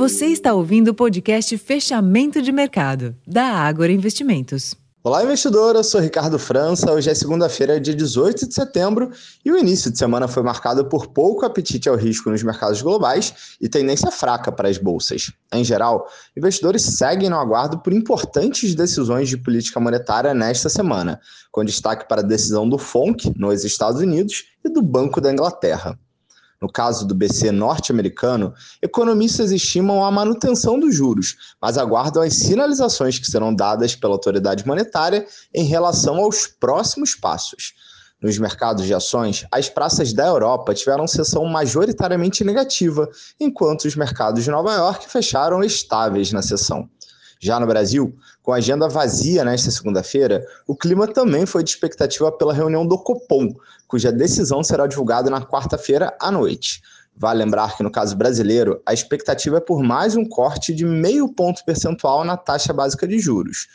Você está ouvindo o podcast Fechamento de Mercado, da Ágora Investimentos. Olá, investidor. Eu sou Ricardo França. Hoje é segunda-feira, dia 18 de setembro, e o início de semana foi marcado por pouco apetite ao risco nos mercados globais e tendência fraca para as bolsas. Em geral, investidores seguem no aguardo por importantes decisões de política monetária nesta semana, com destaque para a decisão do FONC nos Estados Unidos e do Banco da Inglaterra. No caso do BC norte-americano, economistas estimam a manutenção dos juros, mas aguardam as sinalizações que serão dadas pela autoridade monetária em relação aos próximos passos. Nos mercados de ações, as praças da Europa tiveram sessão majoritariamente negativa, enquanto os mercados de Nova York fecharam estáveis na sessão. Já no Brasil, com a agenda vazia nesta segunda-feira, o clima também foi de expectativa pela reunião do Copom, cuja decisão será divulgada na quarta-feira à noite. Vale lembrar que, no caso brasileiro, a expectativa é por mais um corte de meio ponto percentual na taxa básica de juros.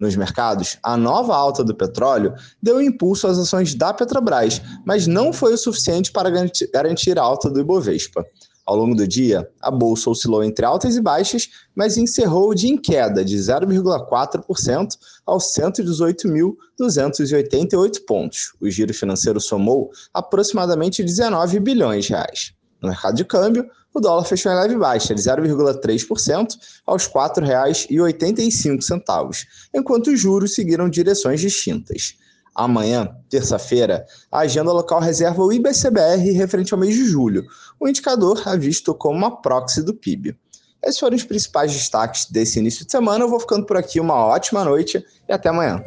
Nos mercados, a nova alta do petróleo deu impulso às ações da Petrobras, mas não foi o suficiente para garantir a alta do Ibovespa. Ao longo do dia, a bolsa oscilou entre altas e baixas, mas encerrou o dia em queda de 0,4% aos 118.288 pontos. O giro financeiro somou aproximadamente 19 bilhões de reais. No mercado de câmbio, o dólar fechou em leve baixa de 0,3% aos R$ 4,85, enquanto os juros seguiram direções distintas. Amanhã, terça-feira, a agenda local reserva o IBCBR referente ao mês de julho, o indicador é visto como uma proxy do PIB. Esses foram os principais destaques desse início de semana. Eu vou ficando por aqui. Uma ótima noite e até amanhã.